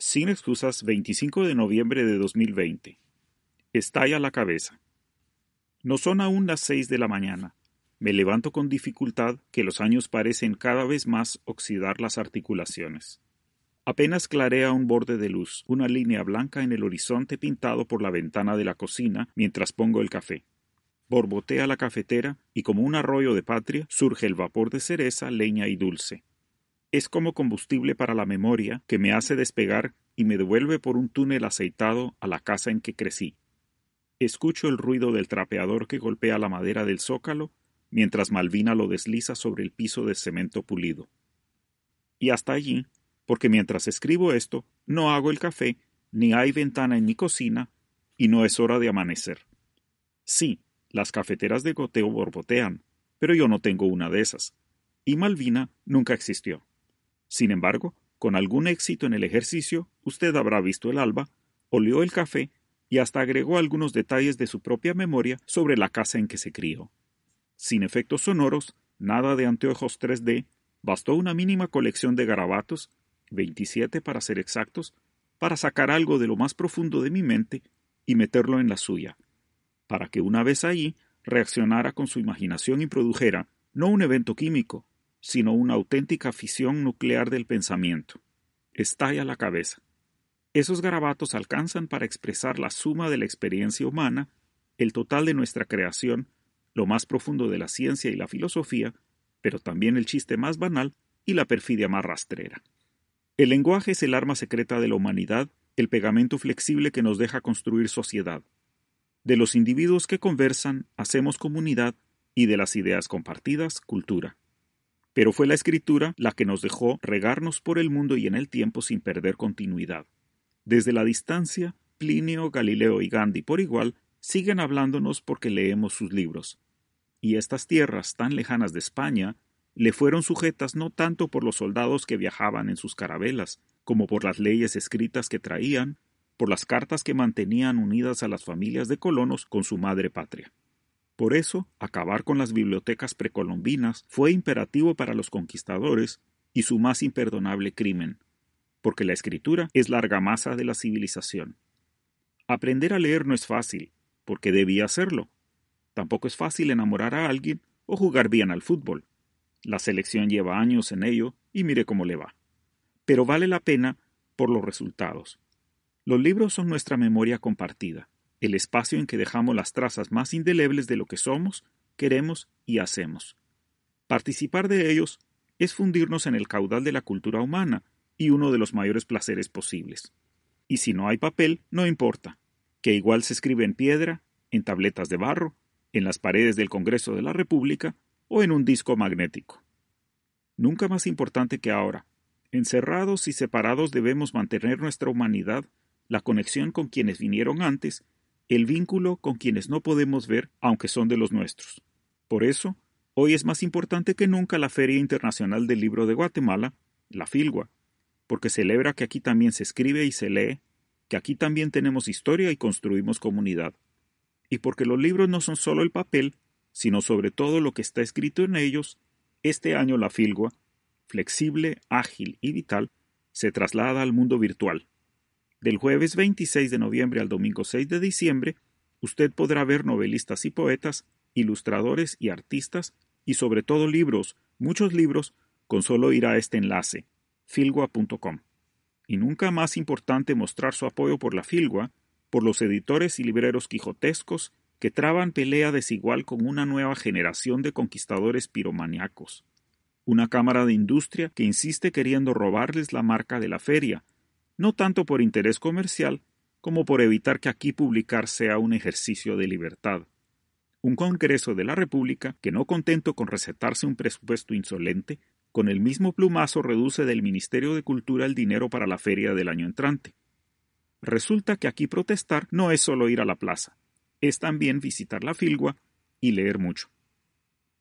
Sin excusas, 25 de noviembre de 2020. Estalla la cabeza. No son aún las seis de la mañana. Me levanto con dificultad que los años parecen cada vez más oxidar las articulaciones. Apenas clarea un borde de luz, una línea blanca en el horizonte pintado por la ventana de la cocina mientras pongo el café. Borbotea la cafetera y como un arroyo de patria surge el vapor de cereza, leña y dulce. Es como combustible para la memoria que me hace despegar y me devuelve por un túnel aceitado a la casa en que crecí. Escucho el ruido del trapeador que golpea la madera del zócalo mientras Malvina lo desliza sobre el piso de cemento pulido. Y hasta allí, porque mientras escribo esto, no hago el café, ni hay ventana en mi cocina, y no es hora de amanecer. Sí, las cafeteras de goteo borbotean, pero yo no tengo una de esas, y Malvina nunca existió. Sin embargo, con algún éxito en el ejercicio, usted habrá visto el alba, olió el café y hasta agregó algunos detalles de su propia memoria sobre la casa en que se crió. Sin efectos sonoros, nada de anteojos 3D, bastó una mínima colección de garabatos, 27 para ser exactos, para sacar algo de lo más profundo de mi mente y meterlo en la suya, para que una vez allí reaccionara con su imaginación y produjera no un evento químico, sino una auténtica fisión nuclear del pensamiento. Estalla la cabeza. Esos garabatos alcanzan para expresar la suma de la experiencia humana, el total de nuestra creación, lo más profundo de la ciencia y la filosofía, pero también el chiste más banal y la perfidia más rastrera. El lenguaje es el arma secreta de la humanidad, el pegamento flexible que nos deja construir sociedad. De los individuos que conversan, hacemos comunidad y de las ideas compartidas, cultura pero fue la escritura la que nos dejó regarnos por el mundo y en el tiempo sin perder continuidad. Desde la distancia, Plinio, Galileo y Gandhi por igual siguen hablándonos porque leemos sus libros. Y estas tierras tan lejanas de España le fueron sujetas no tanto por los soldados que viajaban en sus carabelas, como por las leyes escritas que traían, por las cartas que mantenían unidas a las familias de colonos con su madre patria. Por eso, acabar con las bibliotecas precolombinas fue imperativo para los conquistadores y su más imperdonable crimen, porque la escritura es la argamasa de la civilización. Aprender a leer no es fácil, porque debía hacerlo. Tampoco es fácil enamorar a alguien o jugar bien al fútbol. La selección lleva años en ello y mire cómo le va. Pero vale la pena por los resultados. Los libros son nuestra memoria compartida el espacio en que dejamos las trazas más indelebles de lo que somos, queremos y hacemos. Participar de ellos es fundirnos en el caudal de la cultura humana y uno de los mayores placeres posibles. Y si no hay papel, no importa, que igual se escribe en piedra, en tabletas de barro, en las paredes del Congreso de la República o en un disco magnético. Nunca más importante que ahora, encerrados y separados debemos mantener nuestra humanidad, la conexión con quienes vinieron antes el vínculo con quienes no podemos ver aunque son de los nuestros. Por eso, hoy es más importante que nunca la Feria Internacional del Libro de Guatemala, la FILGUA, porque celebra que aquí también se escribe y se lee, que aquí también tenemos historia y construimos comunidad, y porque los libros no son solo el papel, sino sobre todo lo que está escrito en ellos, este año la Filgua, flexible, ágil y vital, se traslada al mundo virtual. Del jueves 26 de noviembre al domingo 6 de diciembre, usted podrá ver novelistas y poetas, ilustradores y artistas, y sobre todo libros, muchos libros, con solo ir a este enlace, filgua.com. Y nunca más importante mostrar su apoyo por la Filgua, por los editores y libreros quijotescos que traban pelea desigual con una nueva generación de conquistadores piromaniacos. Una cámara de industria que insiste queriendo robarles la marca de la feria, no tanto por interés comercial como por evitar que aquí publicar sea un ejercicio de libertad. Un Congreso de la República que no contento con recetarse un presupuesto insolente, con el mismo plumazo reduce del Ministerio de Cultura el dinero para la feria del año entrante, Resulta que aquí protestar no es solo ir a la plaza, es también visitar la filgua y leer mucho.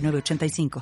906985.